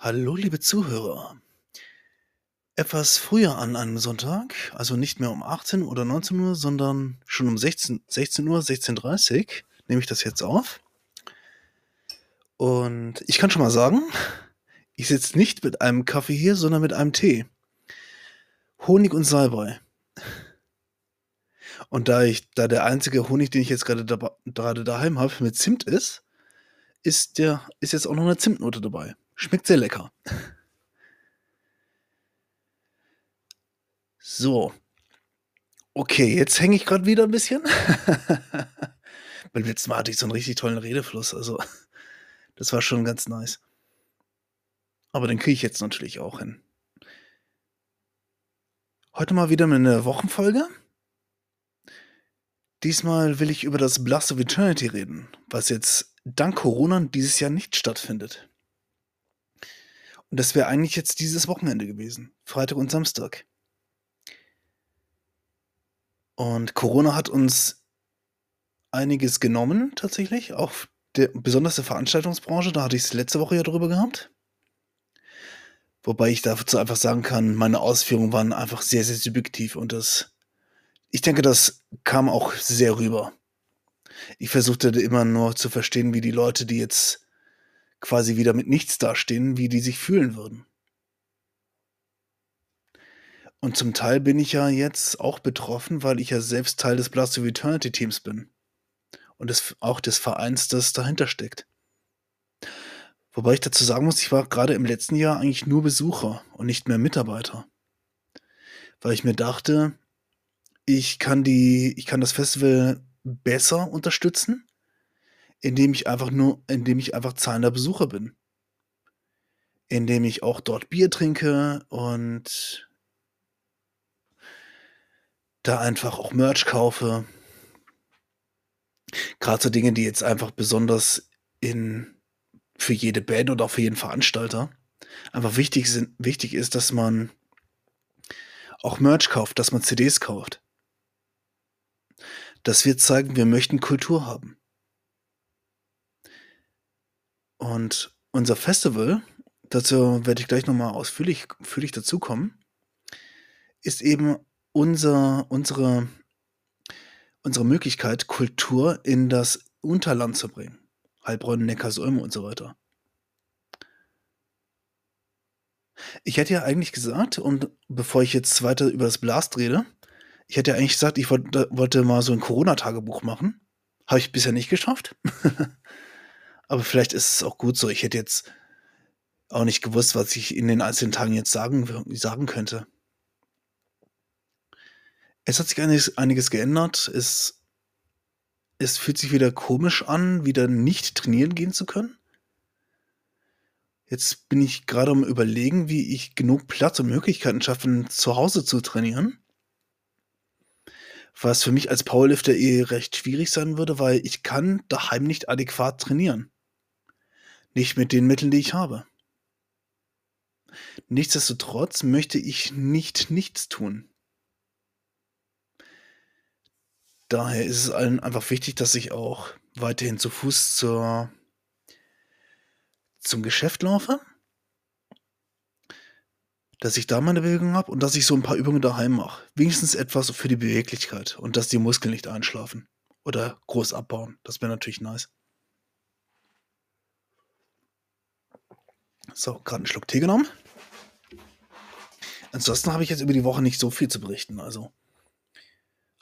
Hallo, liebe Zuhörer. Etwas früher an einem Sonntag, also nicht mehr um 18 oder 19 Uhr, sondern schon um 16, 16 Uhr, 16.30 Uhr nehme ich das jetzt auf. Und ich kann schon mal sagen, ich sitze nicht mit einem Kaffee hier, sondern mit einem Tee. Honig und Salbei. Und da ich, da der einzige Honig, den ich jetzt gerade, da, gerade daheim habe, mit Zimt ist, ist der, ist jetzt auch noch eine Zimtnote dabei. Schmeckt sehr lecker. So. Okay, jetzt hänge ich gerade wieder ein bisschen. Beim letzten Mal hatte ich so einen richtig tollen Redefluss. Also, das war schon ganz nice. Aber den kriege ich jetzt natürlich auch hin. Heute mal wieder mit einer Wochenfolge. Diesmal will ich über das Blast of Eternity reden, was jetzt dank Corona dieses Jahr nicht stattfindet. Und das wäre eigentlich jetzt dieses Wochenende gewesen, Freitag und Samstag. Und Corona hat uns einiges genommen, tatsächlich, auch der, besonders der Veranstaltungsbranche, da hatte ich es letzte Woche ja drüber gehabt. Wobei ich dazu einfach sagen kann, meine Ausführungen waren einfach sehr, sehr subjektiv und das, ich denke, das kam auch sehr rüber. Ich versuchte immer nur zu verstehen, wie die Leute, die jetzt quasi wieder mit nichts dastehen, wie die sich fühlen würden. Und zum Teil bin ich ja jetzt auch betroffen, weil ich ja selbst Teil des Blast of Eternity Teams bin. Und des, auch des Vereins, das dahinter steckt. Wobei ich dazu sagen muss, ich war gerade im letzten Jahr eigentlich nur Besucher und nicht mehr Mitarbeiter. Weil ich mir dachte, ich kann die, ich kann das Festival besser unterstützen, indem ich einfach nur, indem ich einfach zahlender Besucher bin. Indem ich auch dort Bier trinke und da einfach auch Merch kaufe. Gerade so Dinge, die jetzt einfach besonders in für jede Band oder auch für jeden Veranstalter einfach wichtig sind, wichtig ist, dass man auch Merch kauft, dass man CDs kauft. Dass wir zeigen, wir möchten Kultur haben. Und unser Festival, dazu werde ich gleich nochmal ausführlich, ausführlich dazukommen, ist eben unser, unsere, unsere Möglichkeit, Kultur in das Unterland zu bringen. Heilbronn, Neckarsulm und so weiter. Ich hätte ja eigentlich gesagt, und bevor ich jetzt weiter über das Blast rede, ich hätte ja eigentlich gesagt, ich wollte, wollte mal so ein Corona-Tagebuch machen. Habe ich bisher nicht geschafft. Aber vielleicht ist es auch gut so. Ich hätte jetzt auch nicht gewusst, was ich in den einzelnen Tagen jetzt sagen, sagen könnte. Es hat sich einiges, einiges geändert. Es, es fühlt sich wieder komisch an, wieder nicht trainieren gehen zu können. Jetzt bin ich gerade am Überlegen, wie ich genug Platz und Möglichkeiten schaffe, zu Hause zu trainieren. Was für mich als Powerlifter eh recht schwierig sein würde, weil ich kann daheim nicht adäquat trainieren. Nicht mit den Mitteln, die ich habe. Nichtsdestotrotz möchte ich nicht nichts tun. Daher ist es allen einfach wichtig, dass ich auch weiterhin zu Fuß zur, zum Geschäft laufe, dass ich da meine Bewegung habe und dass ich so ein paar Übungen daheim mache. Wenigstens etwas für die Beweglichkeit und dass die Muskeln nicht einschlafen oder groß abbauen. Das wäre natürlich nice. So, gerade einen Schluck Tee genommen. Ansonsten habe ich jetzt über die Woche nicht so viel zu berichten. Also,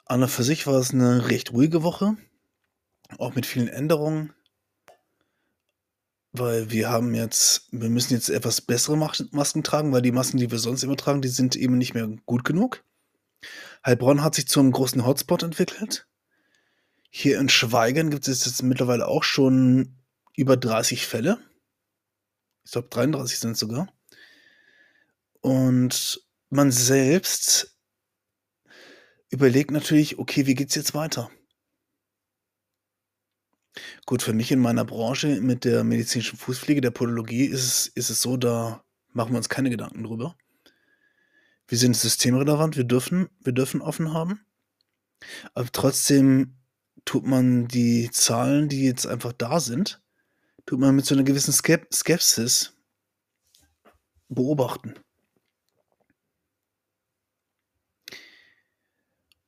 an und für sich war es eine recht ruhige Woche. Auch mit vielen Änderungen. Weil wir haben jetzt, wir müssen jetzt etwas bessere Masken tragen, weil die Masken, die wir sonst immer tragen, die sind eben nicht mehr gut genug. Heilbronn hat sich zu einem großen Hotspot entwickelt. Hier in Schweigern gibt es jetzt mittlerweile auch schon über 30 Fälle ich glaube 33 sind sogar. Und man selbst überlegt natürlich, okay, wie geht es jetzt weiter? Gut, für mich in meiner Branche mit der medizinischen Fußpflege, der Podologie, ist es, ist es so, da machen wir uns keine Gedanken drüber. Wir sind systemrelevant, wir dürfen, wir dürfen offen haben. Aber trotzdem tut man die Zahlen, die jetzt einfach da sind, tut man mit so einer gewissen Skep Skepsis beobachten.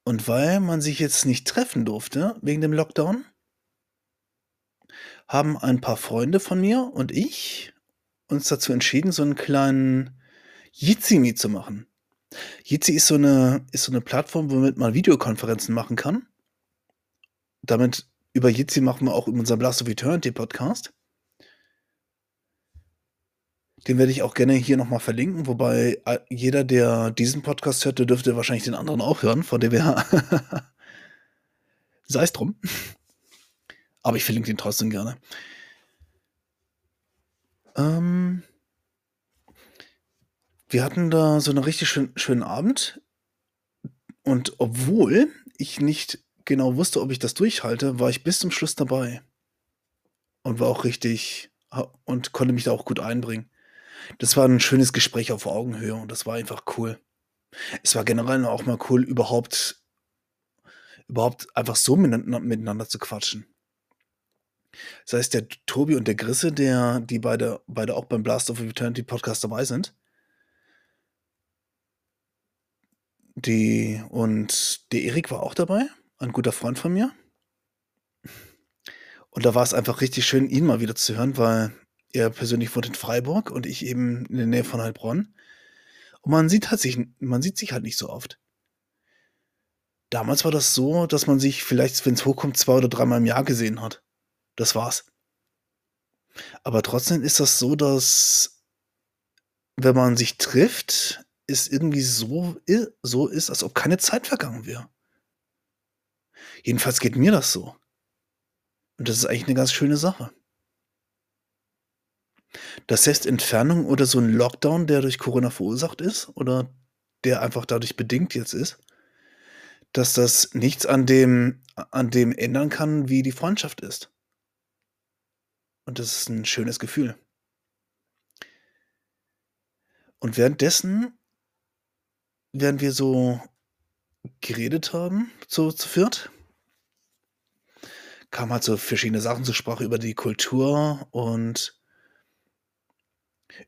Und weil man sich jetzt nicht treffen durfte wegen dem Lockdown, haben ein paar Freunde von mir und ich uns dazu entschieden, so einen kleinen Jitsi zu machen. Jitsi ist so eine ist so 'ne Plattform, womit man Videokonferenzen machen kann. Damit über Jitsi machen wir auch unseren Blast of Eternity Podcast. Den werde ich auch gerne hier noch mal verlinken, wobei, äh, jeder, der diesen Podcast hört, der dürfte wahrscheinlich den anderen auch hören, von dem her sei's drum. Aber ich verlinke den trotzdem gerne. Ähm wir hatten da so 'ne richtig schön schönen Abend. Und obwohl ich nicht genau wusste, ob ich das durchhalte, war ich bis zum Schluss dabei. Und war auch richtig und konnte mich da auch gut einbringen. Das war 'n schönes Gespräch auf Augenhöhe und das war einfach cool. Es war generell auch mal cool, überhaupt überhaupt einfach so miteinander zu quatschen. Sei es der Tobi und der Grisse, der die beide beide auch beim Blast of Eternity Podcast dabei sind. Die und der Erik war auch dabei, ein guter Freund von mir. Und da war es einfach richtig schön, ihn mal wieder zu hören, weil er persönlich wohnt in Freiburg und ich eben in der Nähe von Heilbronn. Und man sieht halt sich man sieht sich halt nicht so oft. Damals war das so, dass man sich vielleicht, wenn's hochkommt, zwei oder dreimal im Jahr gesehen hat. Das war's. Aber trotzdem ist das so, dass wenn man sich trifft, es irgendwie so so ist, als ob keine Zeit vergangen wäre. Jedenfalls geht mir das so. Und das ist eigentlich 'ne ganz schöne Sache. Das heißt, Entfernung oder so 'n Lockdown, der durch Corona verursacht ist oder der einfach dadurch bedingt jetzt ist dass das nichts an dem an dem ändern kann, wie die Freundschaft ist. Und das ist 'n schönes Gefühl. Und währenddessen während wir so geredet haben, so zu viert kamen halt so verschiedene Sachen zur Sprache über die Kultur und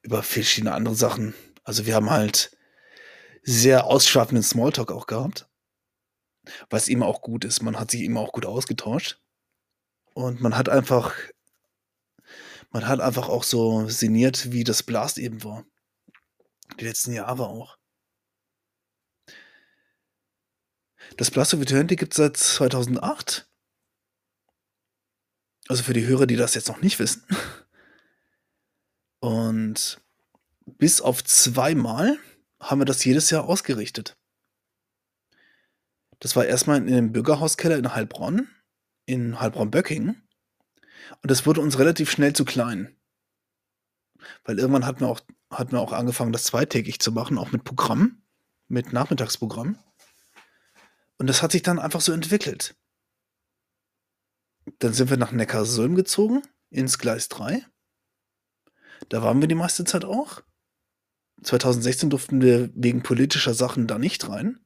über verschiedene andere Sachen. Also, wir haben halt sehr ausschweifenden Smalltalk auch gehabt. Was immer auch gut ist. Man hat sich immer auch gut ausgetauscht. Und man hat einfach man hat einfach auch so sinniert, wie das Blast eben war. Die letzten Jahre auch. Das Blast of Eternity gibt's seit 2008. Also, für die Hörer, die das jetzt noch nicht wissen. Und bis auf zweimal haben wir das jedes Jahr ausgerichtet. Das war erst mal in dem Bürgerhauskeller in Heilbronn, in Heilbronn-Böckingen. Und das wurde uns relativ schnell zu klein. Weil irgendwann hatten wir auch hatten wir auch angefangen, das zweitägig zu machen, auch mit Programm, mit Nachmittagsprogramm. Und das hat sich dann einfach so entwickelt. Dann sind wir nach Neckarsulm gezogen, ins Gleis 3. Da waren wir die meiste Zeit auch. 2016 durften wir wegen politischer Sachen da nicht rein.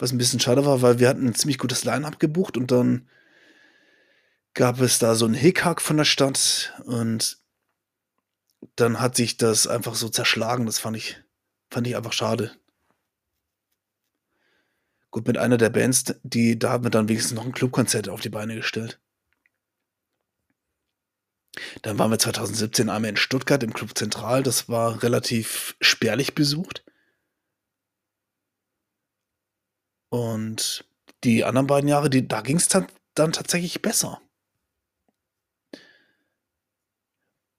Was 'n bisschen schade war, weil wir hatten 'n ziemlich gutes Line-up gebucht und dann gab es da so 'n Hickhack von der Stadt und dann hat sich das einfach so zerschlagen. Das fand ich fand ich einfach schade. Gut, mit einer der Bands, die da haben wir dann wenigstens noch 'n Clubkonzert auf die Beine gestellt. Dann waren wir 2017 einmal in Stuttgart im Club Zentral. Das war relativ spärlich besucht. Und die anderen beiden Jahre, die da ging's dann dann tatsächlich besser.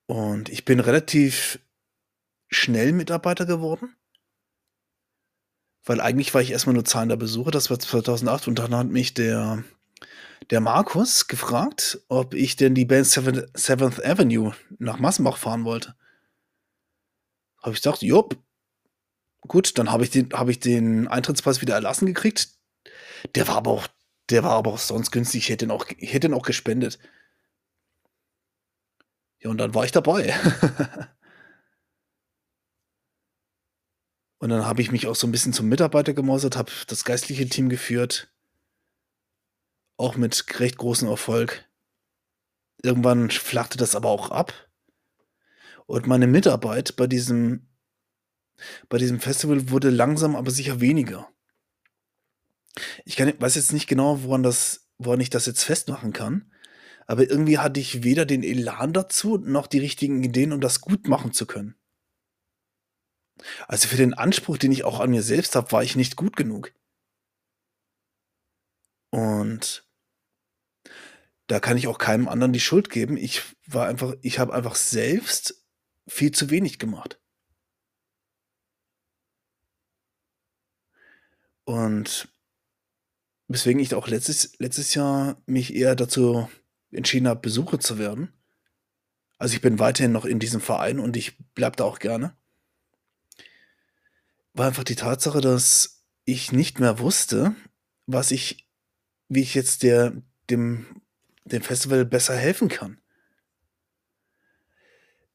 Und ich bin relativ schnell Mitarbeiter geworden. Weil eigentlich war ich erst mal nur zahlender Besucher, das war 2008 und dann hat mich der der Markus gefragt, ob ich denn die Band Seven Seventh Avenue nach Massenbach fahren wollte. Habe ich gesagt: „Jopp.“ Gut, dann habe ich den habe ich den Eintrittspreis wieder erlassen gekriegt. Der war aber auch der war aber auch sonst günstig. Ich hätte ihn auch ich hätte ihn auch gespendet. Ja, und dann war ich dabei. Und dann habe ich mich auch so 'n bisschen zum Mitarbeiter gemausert, habe das geistliche Team geführt. Auch mit recht großem Erfolg. Irgendwann flachte das aber auch ab. Und meine Mitarbeit bei diesem bei diesem Festival wurde langsam, aber sicher weniger. Ich kann weiß jetzt nicht genau, woran das woran ich das jetzt festmachen kann, aber irgendwie hatte ich weder den Elan dazu, noch die richtigen Ideen, um das gut machen zu können. Also, für den Anspruch, den ich auch an mir selbst habe, war ich nicht gut genug. Und da kann ich auch keinem anderen die Schuld geben. Ich war einfach ich habe einfach selbst viel zu wenig gemacht. Und weswegen ich auch letztes letztes Jahr mich eher dazu entschieden habe, Besucher zu werden. Also, ich bin weiterhin noch in diesem Verein und ich bleibe da auch gerne. War einfach die Tatsache, dass ich nicht mehr wusste, was ich wie ich jetzt der dem dem Festival besser helfen kann.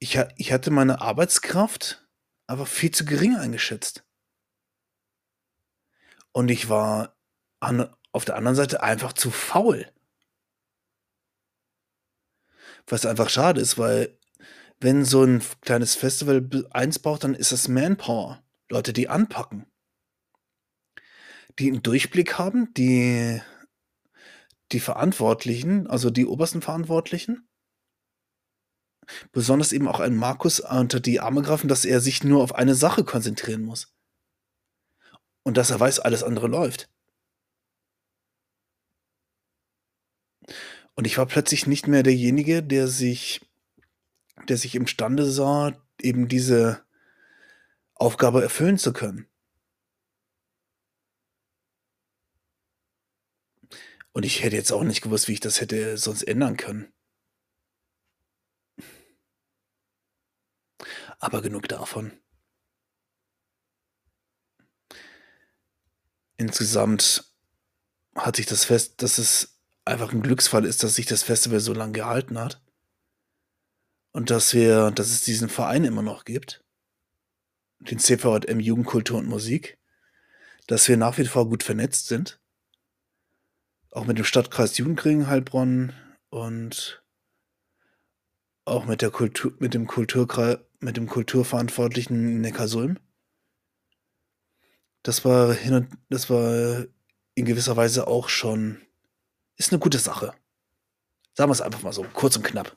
Ich ich hatte meine Arbeitskraft einfach viel zu gering eingeschätzt. Und ich war an auf der anderen Seite einfach zu faul. Was einfach schade ist, weil wenn so 'n f kleines Festival eins braucht, dann ist das Manpower. Leute, die anpacken. Die 'n Durchblick haben, die die Verantwortlichen, also die obersten Verantwortlichen besonders eben auch einen Markus unter die Arme greifen, dass er sich nur auf eine Sache konzentrieren muss. Und dass er weiß, alles andere läuft. Und ich war plötzlich nicht mehr derjenige, der sich der sich imstande sah, eben diese Aufgabe erfüllen zu können. Und ich hätte jetzt auch nicht gewusst, wie ich das hätte sonst ändern können. Aber genug davon. Insgesamt hat sich das Fest dass es einfach 'n Glücksfall ist, dass sich das Festival so lang gehalten hat. Und dass wir dass es diesen Verein immer noch gibt. Den CVJM Jugendkultur und Musik, dass wir nach wie vor gut vernetzt sind. Auch mit dem Stadtkreis Jugendring Heilbronn und auch mit der Kultu mit dem Kulturkrei mit dem Kulturverantwortlichen Neckarsulm. Das war hin und das war in gewisser Weise auch schon ist 'ne gute Sache. Sagen wir's einfach mal so, kurz und knapp.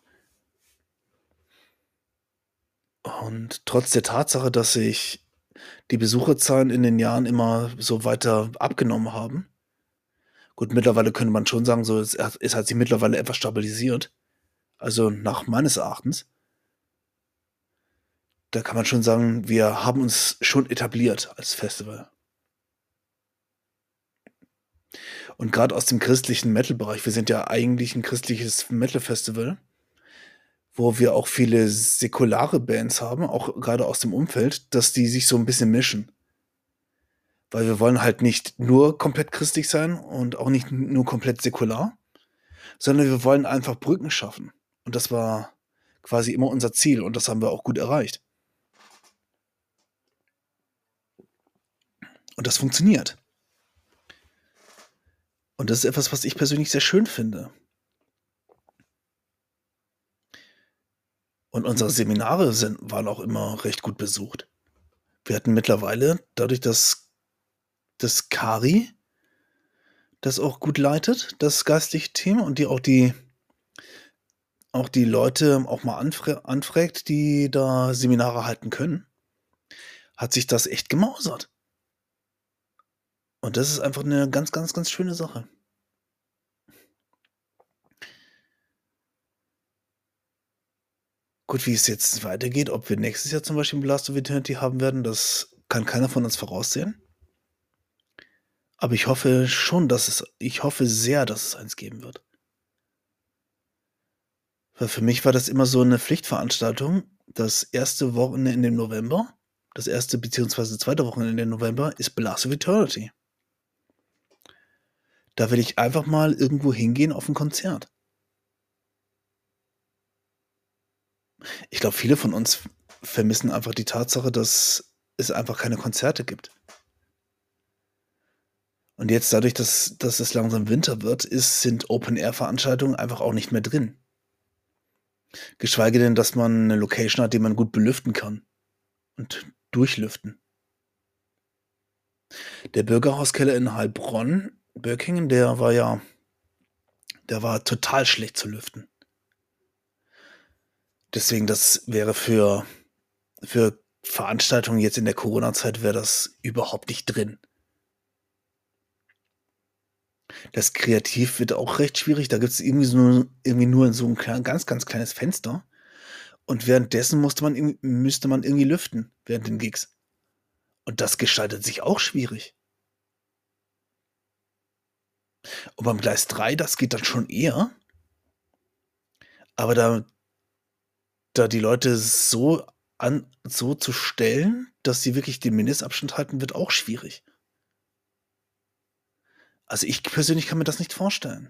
Und trotz der Tatsache, dass sich die Besucherzahlen in den Jahren immer so weiter abgenommen haben gut, mittlerweile könnte man schon sagen, so, es hat es hat sich mittlerweile etwas stabilisiert. Also, nach meines Erachtens. Da kann man schon sagen, wir haben uns schon etabliert als Festival. Und grad aus dem christlichen Metal-Bereich wir sind ja eigentlich 'n christliches Metal-Festival, wo wir auch viele säkulare Bands haben, auch grade aus dem Umfeld, dass die sich so 'n bisschen mischen. Weil wir wollen halt nicht nur komplett christlich sein und auch nicht nur komplett säkular, sondern wir wollen einfach Brücken schaffen. Und das war quasi immer unser Ziel und das haben wir auch gut erreicht. Und das funktioniert. Und das ist etwas, was ich persönlich sehr schön finde. Und unsere Seminare sind waren auch immer recht gut besucht. Wir hatten mittlerweile dadurch, dass dass Kari das auch gut leitet, das geistliche Team und die auch die auch die Leute auch mal anfra anfragt, die da Seminare halten können, hat sich das echt gemausert. Und das ist einfach 'ne ganz, ganz, ganz schöne Sache. Gut, wie es jetzt weitergeht, ob wir nächstes Jahr zum Beispiel Blast of Eternity haben werden, das kann keiner von uns voraussehen. Aber ich hoffe schon, dass es ich hoffe sehr, dass es eins geben wird. Weil für mich war das immer so 'ne Pflichtveranstaltung. Das 1. Wochenende im November das 1. beziehungsweise 2. Wochenende im November ist Blast of Eternity. Da will ich einfach mal irgendwo hingehen auf 'n Konzert. Ich glaube, viele von uns vermissen einfach die Tatsache, dass es einfach keine Konzerte gibt. Und jetzt dadurch, dass dass es langsam Winter wird, ist sind Open-Air-Veranstaltungen einfach auch nicht mehr drin. Geschweige denn, dass man 'ne Location hat, die man gut belüften kann und durchlüften. Der Bürgerhauskeller in Heilbronn, Böckingen, der war ja der war total schlecht zu lüften. Deswegen, das wäre für für Veranstaltungen jetzt in der Corona-Zeit wäre das überhaupt nicht drin. Das Kreativ wird auch recht schwierig. Da gibt's irgendwie so irgendwie nur so 'n klein ganz, ganz kleines Fenster und währenddessen musste man müsste man irgendwie lüften während den Gigs. Und das gestaltet sich auch schwierig. Und beim Gleis 3, das geht dann schon eher. Aber da da die Leute so an so zu stellen, dass sie wirklich den Mindestabstand halten, wird auch schwierig. Also, ich persönlich kann mir das nicht vorstellen.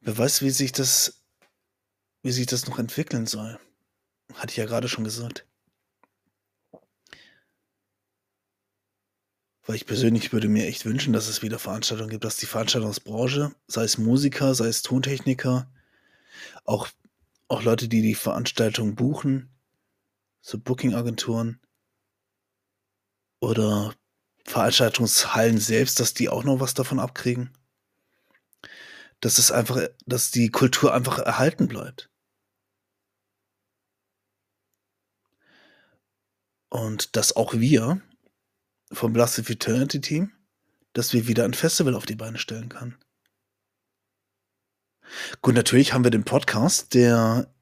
Wer weiß, wie sich das wie sich das noch entwickeln soll. Hatte ich ja grade schon gesagt. Weil ich persönlich würde mir echt wünschen, dass es wieder Veranstaltungen gibt, dass die Veranstaltungsbranche, sei es Musiker, sei es Tontechniker, auch auch Leute, die die Veranstaltung buchen, so Booking-Agenturen oder Veranstaltungshallen selbst, dass die auch noch was davon abkriegen. Dass es einfach dass die Kultur einfach erhalten bleibt. Und dass auch wir vom Blast Off Eternity Team dass wir wieder 'n Festival auf die Beine stellen können. Gut, natürlich haben wir den Podcast, der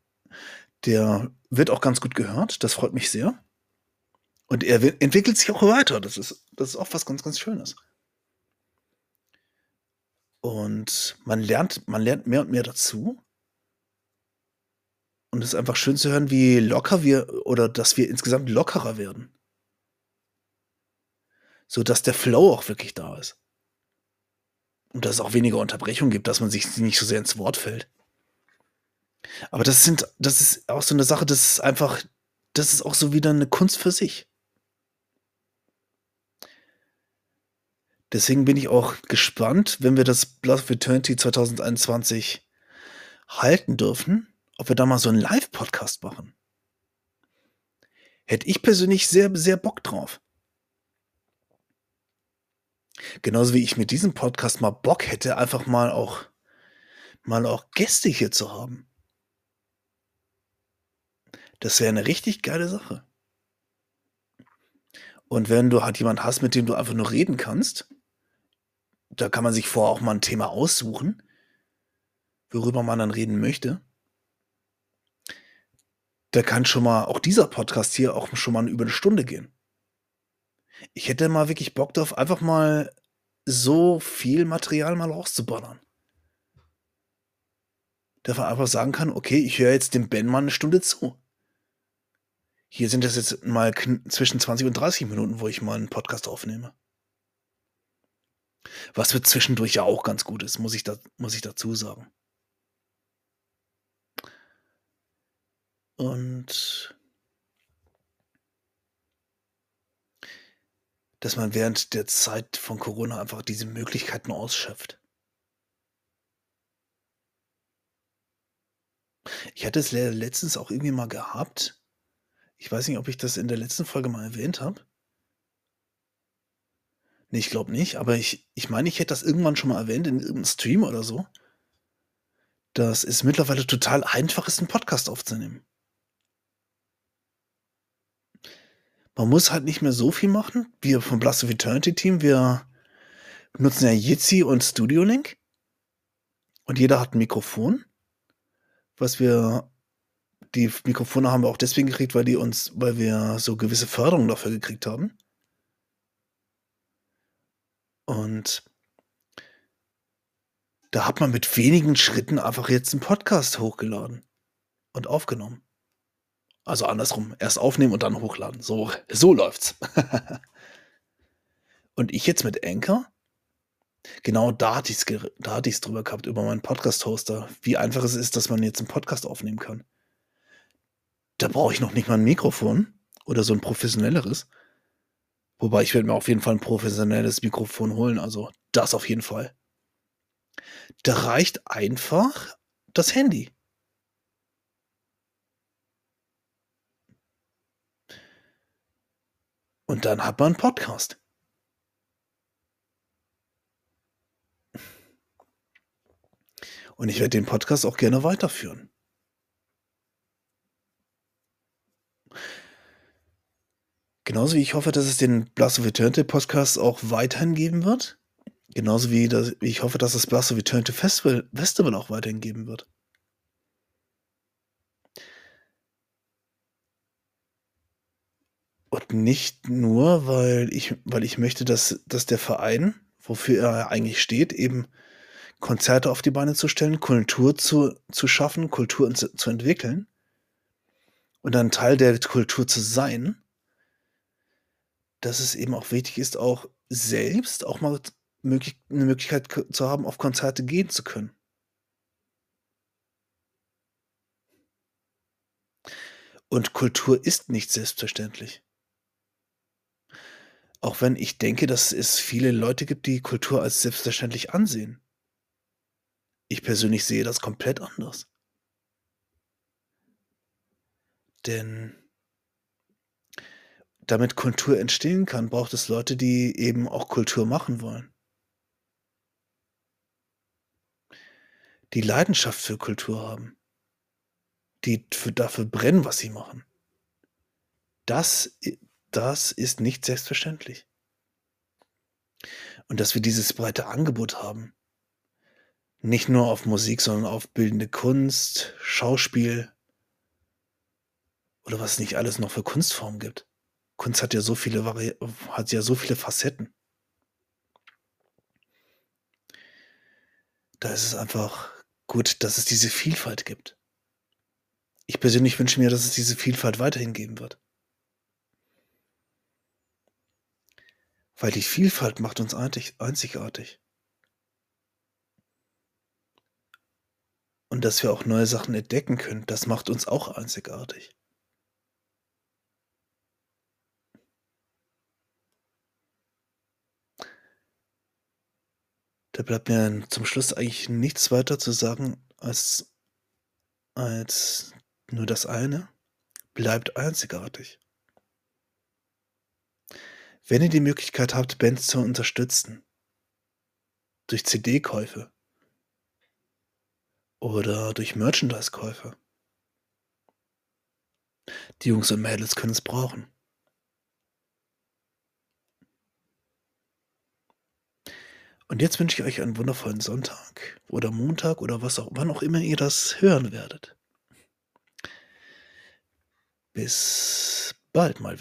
der wird auch ganz gut gehört. Das freut mich sehr. Und er wi entwickelt sich auch weiter. Das ist das ist auch was ganz, ganz Schönes. Und man lernt man lernt mehr und mehr dazu. Und es ist einfach schön zu hören, wie locker wir oder dass wir insgesamt lockerer werden. Sodass der Flow auch wirklich da ist. Und dass es auch weniger Unterbrechungen gibt, dass man sich nicht so sehr ins Wort fällt. Aber das sind das ist auch so 'ne Sache, das ist einfach das ist auch so wieder 'ne Kunst für sich. Deswegen bin ich auch gespannt, wenn wir das Blast Off Eternity 2021 halten dürfen, ob wir da mal so 'n Live-Podcast machen. Hätte ich persönlich sehr, sehr Bock drauf. Genauso wie ich mit diesem Podcast mal Bock hätte, einfach mal auch mal auch Gäste hier zu haben. Das wäre 'ne richtig geile Sache. Und wenn du halt jemand hast, mit dem du einfach nur reden kannst da kann man sich vorher auch mal 'n Thema aussuchen worüber man dann reden möchte. Da kann schon mal auch dieser Podcast hier auch schon mal über 'ne Stunde gehen. Ich hätte mal wirklich Bock drauf, einfach mal so viel Material mal rauszuballern. Dass man einfach sagen kann: „Okay, ich höre jetzt dem Ben mal 'ne Stunde zu.“ Hier sind das jetzt mal zwischen 20 und 30 Minuten, wo ich mal 'n Podcast aufnehme. Was für zwischendurch ja auch ganz gut ist, muss ich da muss ich dazu sagen. Und dass man während der Zeit von Corona einfach diese Möglichkeiten ausschöpft. Ich hatte es le letztens auch irgendwie mal gehabt. Ich weiß nicht, ob ich das in der letzten Folge mal erwähnt habe. Ne, ich glaube nicht, aber ich ich meine, ich hätte das irgendwann schon mal erwähnt in irgend 'nem Stream oder so dass es mittlerweile total einfach ist, 'n Podcast aufzunehmen. Man muss halt nicht mehr so viel machen. Wir vom Blast Off Eternity Team, wir nutzen ja Jitsi und Studio Link. Und jeder hat 'n Mikrofon, was wir die Mikrofone haben wir auch deswegen gekriegt, weil die uns weil wir so gewisse Förderungen dafür gekriegt haben. Und da hat man mit wenigen Schritten einfach jetzt 'n Podcast hochgeladen und aufgenommen. Also andersrum, erst aufnehmen und dann hochladen. So so läuft's. Und ich jetzt mit Anchor genau da hatte hatte ich's drüber gehabt über meinen Podcast-Hoster, wie einfach es ist, dass man jetzt 'n Podcast aufnehmen kann. Da brauche ich noch nicht mal 'n Mikrofon oder so 'n professionelleres. Wobei ich werde mir auf jeden Fall 'n professionelles Mikrofon holen, also das auf jeden Fall. Da reicht einfach das Handy. Und dann hat man 'n Podcast. Und ich werde den Podcast auch gerne weiterführen. Genauso wie ich hoffe, dass es den Blast of Eternity Podcast auch weiterhin geben wird. Genauso wie das ich hoffe, dass das Blast of Eternity Festival Festival auch weiterhin geben wird. Und nicht nur, weil ich weil ich möchte, dass dass der Verein, wofür er eigentlich steht, eben Konzerte auf die Beine zu stellen, Kultur zu zu schaffen, Kultur zu zu entwickeln und ein Teil der Kultur zu sein dass es eben auch wichtig ist, auch selbst auch mal möglich 'ne Möglichkeit zu haben, auf Konzerte gehen zu können. Und Kultur ist nicht selbstverständlich. Auch wenn ich denke, dass es viele Leute gibt, die Kultur als selbstverständlich ansehen. Ich persönlich sehe das komplett anders. Denn damit Kultur entstehen kann, braucht es Leute, die eben auch Kultur machen wollen. Die Leidenschaft für Kultur haben. Die für dafür brennen, was sie machen. Das das ist nicht selbstverständlich. Und dass wir dieses breite Angebot haben. Nicht nur auf Musik, sondern auf bildende Kunst, Schauspiel oder was es nicht alles noch für Kunstformen gibt. Kunst hat ja so viele Vari hat ja so viele Facetten. Da ist es einfach gut, dass es diese Vielfalt gibt. Ich persönlich wünsche mir, dass es diese Vielfalt weiterhin geben wird. Weil die Vielfalt macht uns einzigartig. Und dass wir auch neue Sachen entdecken können, das macht uns auch einzigartig. Da bleibt mir zum Schluss eigentlich nichts weiter zu sagen als als nur das eine: Bleibt einzigartig. Wenn ihr die Möglichkeit habt, Bands zu unterstützen durch CD-Käufe oder durch Merchandise-Käufe die Jungs und Mädels können es brauchen. Und jetzt wünsche ich euch einen wundervollen Sonntag oder Montag oder was auch wann auch immer ihr das hören werdet. Bis bald mal wieder.